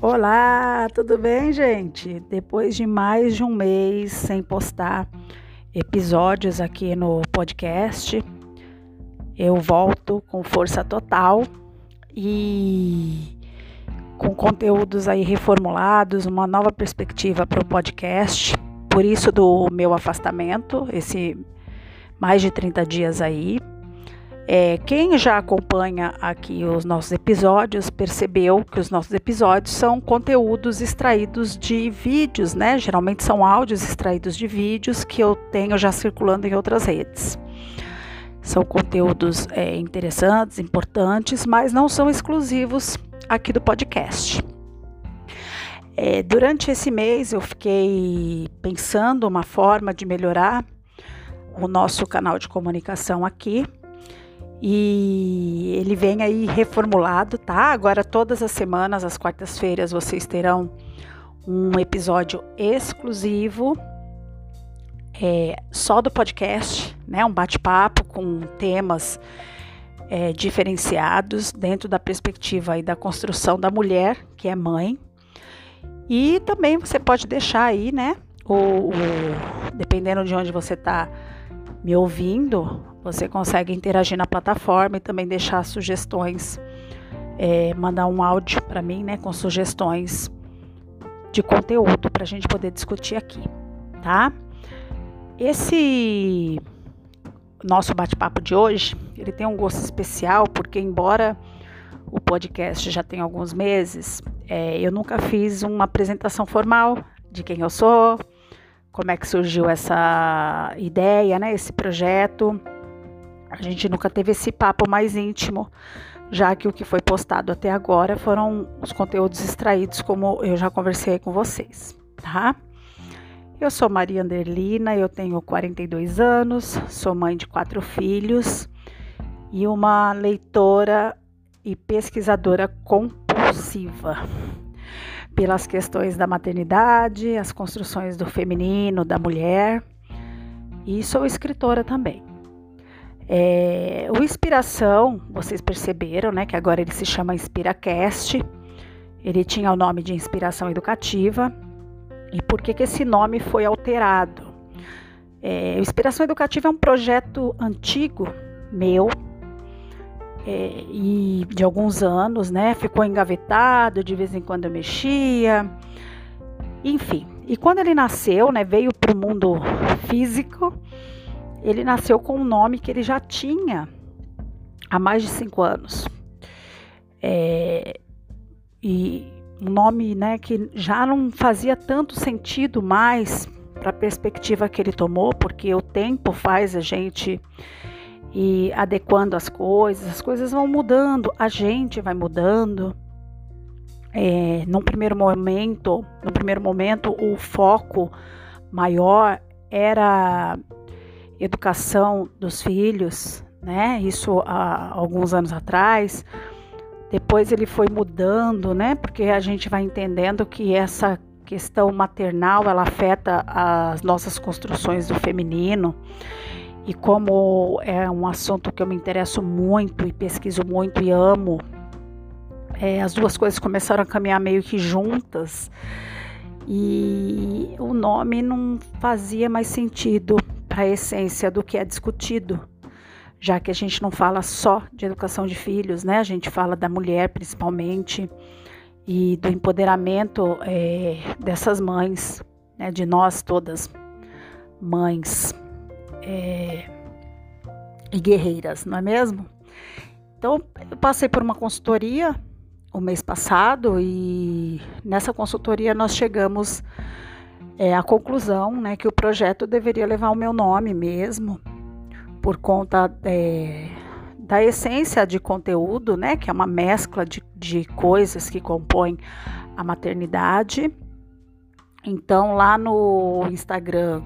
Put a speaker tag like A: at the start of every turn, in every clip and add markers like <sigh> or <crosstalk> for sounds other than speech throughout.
A: Olá, tudo bem, gente? Depois de mais de um mês sem postar episódios aqui no podcast, eu volto com força total e com conteúdos aí reformulados, uma nova perspectiva para o podcast. Por isso do meu afastamento, esse mais de 30 dias aí. É, quem já acompanha aqui os nossos episódios percebeu que os nossos episódios são conteúdos extraídos de vídeos, né? Geralmente são áudios extraídos de vídeos que eu tenho já circulando em outras redes. São conteúdos é, interessantes, importantes, mas não são exclusivos aqui do podcast. É, durante esse mês eu fiquei pensando uma forma de melhorar o nosso canal de comunicação aqui e ele vem aí reformulado, tá? Agora todas as semanas, às quartas-feiras, vocês terão um episódio exclusivo é, só do podcast, né? Um bate-papo com temas é, diferenciados dentro da perspectiva aí da construção da mulher, que é mãe. E também você pode deixar aí, né? O, o dependendo de onde você está me ouvindo, você consegue interagir na plataforma e também deixar sugestões, é, mandar um áudio para mim, né, com sugestões de conteúdo para a gente poder discutir aqui, tá? Esse nosso bate-papo de hoje, ele tem um gosto especial porque embora o podcast já tenha alguns meses, é, eu nunca fiz uma apresentação formal de quem eu sou, como é que surgiu essa ideia, né, esse projeto. A gente nunca teve esse papo mais íntimo, já que o que foi postado até agora foram os conteúdos extraídos, como eu já conversei com vocês, tá? Eu sou Maria Anderlina, eu tenho 42 anos, sou mãe de quatro filhos e uma leitora e pesquisadora compulsiva pelas questões da maternidade, as construções do feminino, da mulher, e sou escritora também. É, o Inspiração, vocês perceberam, né, que agora ele se chama InspiraCast. Ele tinha o nome de Inspiração Educativa. E por que, que esse nome foi alterado? É, Inspiração Educativa é um projeto antigo meu é, e de alguns anos, né? Ficou engavetado, de vez em quando eu mexia, enfim. E quando ele nasceu, né, veio para o mundo físico, ele nasceu com um nome que ele já tinha há mais de cinco anos. É, e um nome né, que já não fazia tanto sentido mais para a perspectiva que ele tomou, porque o tempo faz a gente ir adequando as coisas, as coisas vão mudando, a gente vai mudando. É, num primeiro momento, no primeiro momento, o foco maior era educação dos filhos, né? Isso há alguns anos atrás. Depois ele foi mudando, né? Porque a gente vai entendendo que essa questão maternal ela afeta as nossas construções do feminino. E como é um assunto que eu me interesso muito e pesquiso muito e amo, é, as duas coisas começaram a caminhar meio que juntas e o nome não fazia mais sentido para a essência do que é discutido, já que a gente não fala só de educação de filhos, né? A gente fala da mulher principalmente e do empoderamento é, dessas mães, né? De nós todas mães é, e guerreiras, não é mesmo? Então, eu passei por uma consultoria o mês passado e nessa consultoria nós chegamos é, à conclusão né, que o projeto deveria levar o meu nome mesmo, por conta é, da essência de conteúdo, né, que é uma mescla de, de coisas que compõem a maternidade. Então, lá no Instagram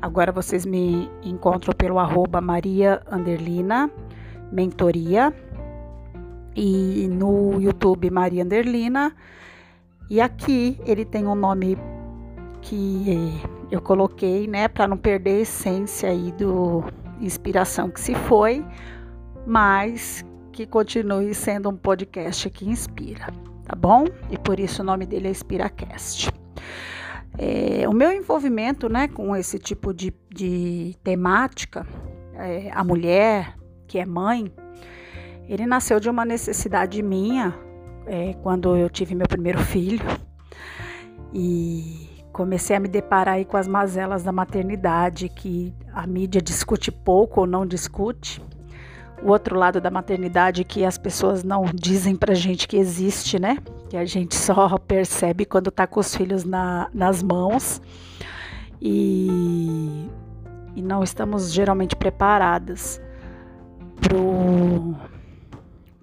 A: Agora vocês me encontram pelo arroba Maria Anderlina Mentoria e no YouTube Maria Anderlina. E aqui ele tem um nome que eu coloquei, né, para não perder a essência aí do inspiração que se foi, mas que continue sendo um podcast que inspira. tá bom? E por isso o nome dele é Inspiracast. É, o meu envolvimento né, com esse tipo de, de temática, é, a mulher que é mãe, ele nasceu de uma necessidade minha é, quando eu tive meu primeiro filho e comecei a me deparar aí com as mazelas da maternidade que a mídia discute pouco ou não discute. O outro lado da maternidade que as pessoas não dizem pra gente que existe, né? Que a gente só <laughs> percebe quando tá com os filhos na, nas mãos. E, e não estamos geralmente preparadas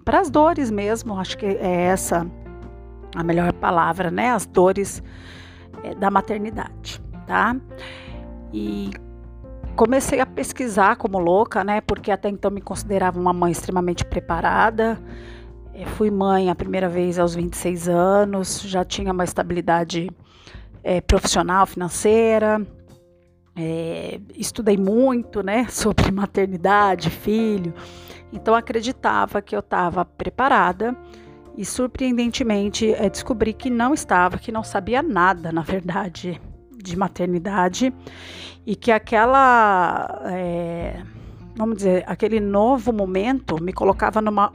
A: para as dores mesmo. Acho que é essa a melhor palavra, né? As dores é, da maternidade, tá? E comecei a pesquisar como louca, né? Porque até então me considerava uma mãe extremamente preparada. É, fui mãe a primeira vez aos 26 anos, já tinha uma estabilidade é, profissional, financeira. É, estudei muito, né, <laughs> sobre maternidade, filho. Então acreditava que eu estava preparada e surpreendentemente é, descobri que não estava, que não sabia nada, na verdade, de maternidade e que aquela, é, vamos dizer, aquele novo momento me colocava numa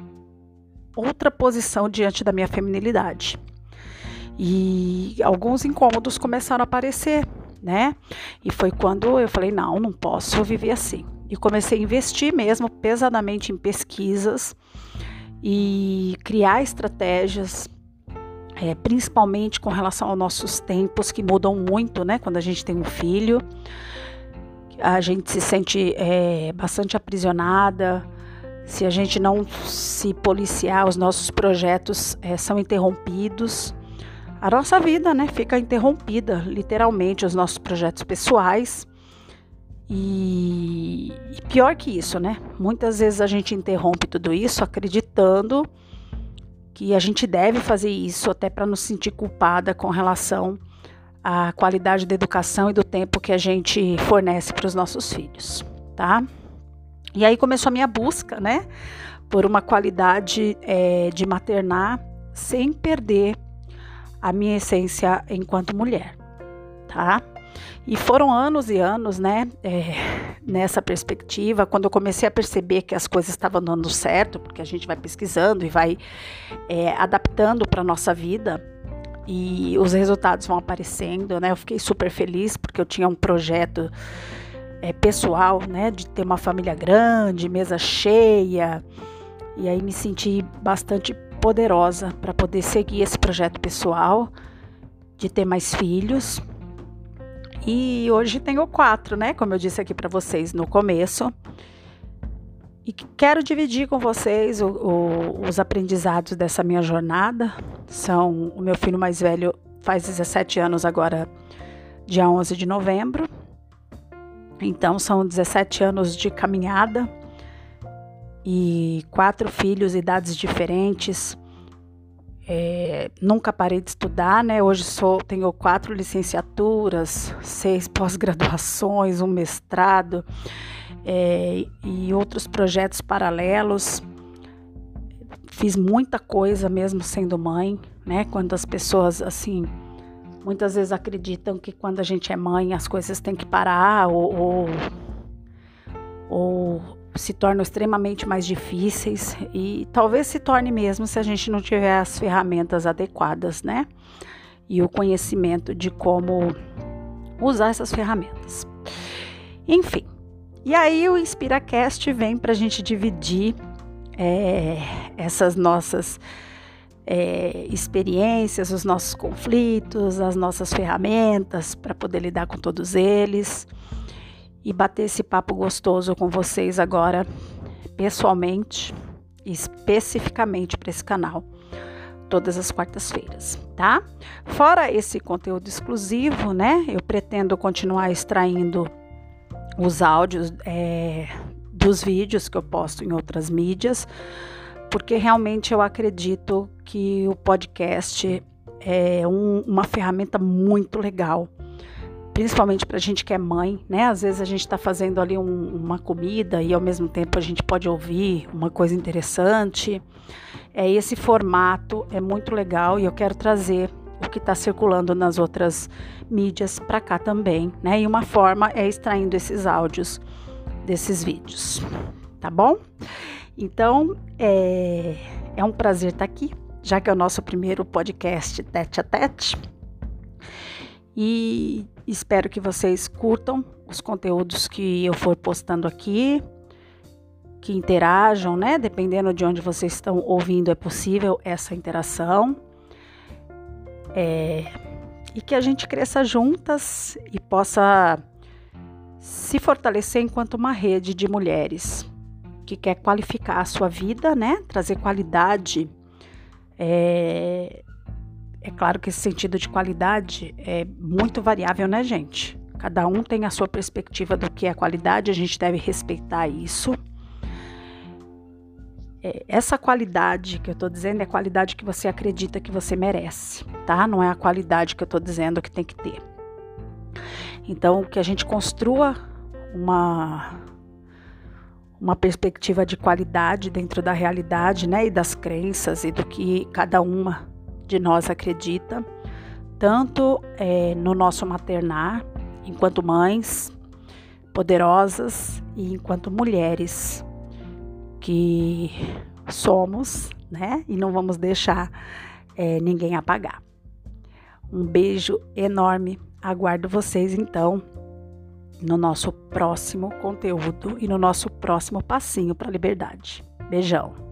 A: outra posição diante da minha feminilidade. E alguns incômodos começaram a aparecer, né? E foi quando eu falei: não, não posso viver assim. E comecei a investir mesmo pesadamente em pesquisas e criar estratégias, é, principalmente com relação aos nossos tempos que mudam muito, né? Quando a gente tem um filho, a gente se sente é, bastante aprisionada. Se a gente não se policiar, os nossos projetos é, são interrompidos. A nossa vida, né, fica interrompida, literalmente, os nossos projetos pessoais. E, e, pior que isso, né? Muitas vezes a gente interrompe tudo isso acreditando que a gente deve fazer isso até para não se sentir culpada com relação à qualidade da educação e do tempo que a gente fornece para os nossos filhos, tá? E aí começou a minha busca, né? Por uma qualidade é, de maternar sem perder a minha essência enquanto mulher, tá? E foram anos e anos, né, é, nessa perspectiva, quando eu comecei a perceber que as coisas estavam dando certo, porque a gente vai pesquisando e vai é, adaptando para nossa vida e os resultados vão aparecendo, né? Eu fiquei super feliz porque eu tinha um projeto é, pessoal, né, de ter uma família grande, mesa cheia, e aí me senti bastante poderosa para poder seguir esse projeto pessoal de ter mais filhos e hoje tenho quatro, né? Como eu disse aqui para vocês no começo. E quero dividir com vocês o, o, os aprendizados dessa minha jornada. São o meu filho mais velho faz 17 anos agora, dia 11 de novembro. Então são 17 anos de caminhada e quatro filhos, idades diferentes. É, nunca parei de estudar, né? Hoje sou, tenho quatro licenciaturas, seis <laughs> pós-graduações, um mestrado é, e outros projetos paralelos. Fiz muita coisa mesmo sendo mãe, né? Quando as pessoas assim muitas vezes acreditam que quando a gente é mãe as coisas têm que parar ou, ou, ou se tornam extremamente mais difíceis e talvez se torne mesmo se a gente não tiver as ferramentas adequadas, né? E o conhecimento de como usar essas ferramentas. Enfim, e aí o InspiraCast vem para a gente dividir é, essas nossas é, experiências, os nossos conflitos, as nossas ferramentas para poder lidar com todos eles e bater esse papo gostoso com vocês agora, pessoalmente, especificamente para esse canal, todas as quartas-feiras, tá? Fora esse conteúdo exclusivo, né? Eu pretendo continuar extraindo os áudios é, dos vídeos que eu posto em outras mídias, porque realmente eu acredito que o podcast é um, uma ferramenta muito legal principalmente para a gente que é mãe, né? Às vezes a gente está fazendo ali um, uma comida e ao mesmo tempo a gente pode ouvir uma coisa interessante. É esse formato é muito legal e eu quero trazer o que está circulando nas outras mídias para cá também, né? E uma forma é extraindo esses áudios desses vídeos, tá bom? Então é, é um prazer estar tá aqui, já que é o nosso primeiro podcast tete a tete. E espero que vocês curtam os conteúdos que eu for postando aqui, que interajam, né? Dependendo de onde vocês estão ouvindo, é possível essa interação. É, e que a gente cresça juntas e possa se fortalecer enquanto uma rede de mulheres que quer qualificar a sua vida, né? Trazer qualidade é, é claro que esse sentido de qualidade é muito variável, né, gente? Cada um tem a sua perspectiva do que é qualidade, a gente deve respeitar isso. É, essa qualidade que eu tô dizendo é a qualidade que você acredita que você merece, tá? Não é a qualidade que eu tô dizendo que tem que ter. Então, que a gente construa uma uma perspectiva de qualidade dentro da realidade, né, e das crenças e do que cada uma de nós acredita, tanto é, no nosso maternar, enquanto mães poderosas e enquanto mulheres que somos, né? E não vamos deixar é, ninguém apagar. Um beijo enorme. Aguardo vocês então no nosso próximo conteúdo e no nosso próximo passinho para a liberdade. Beijão.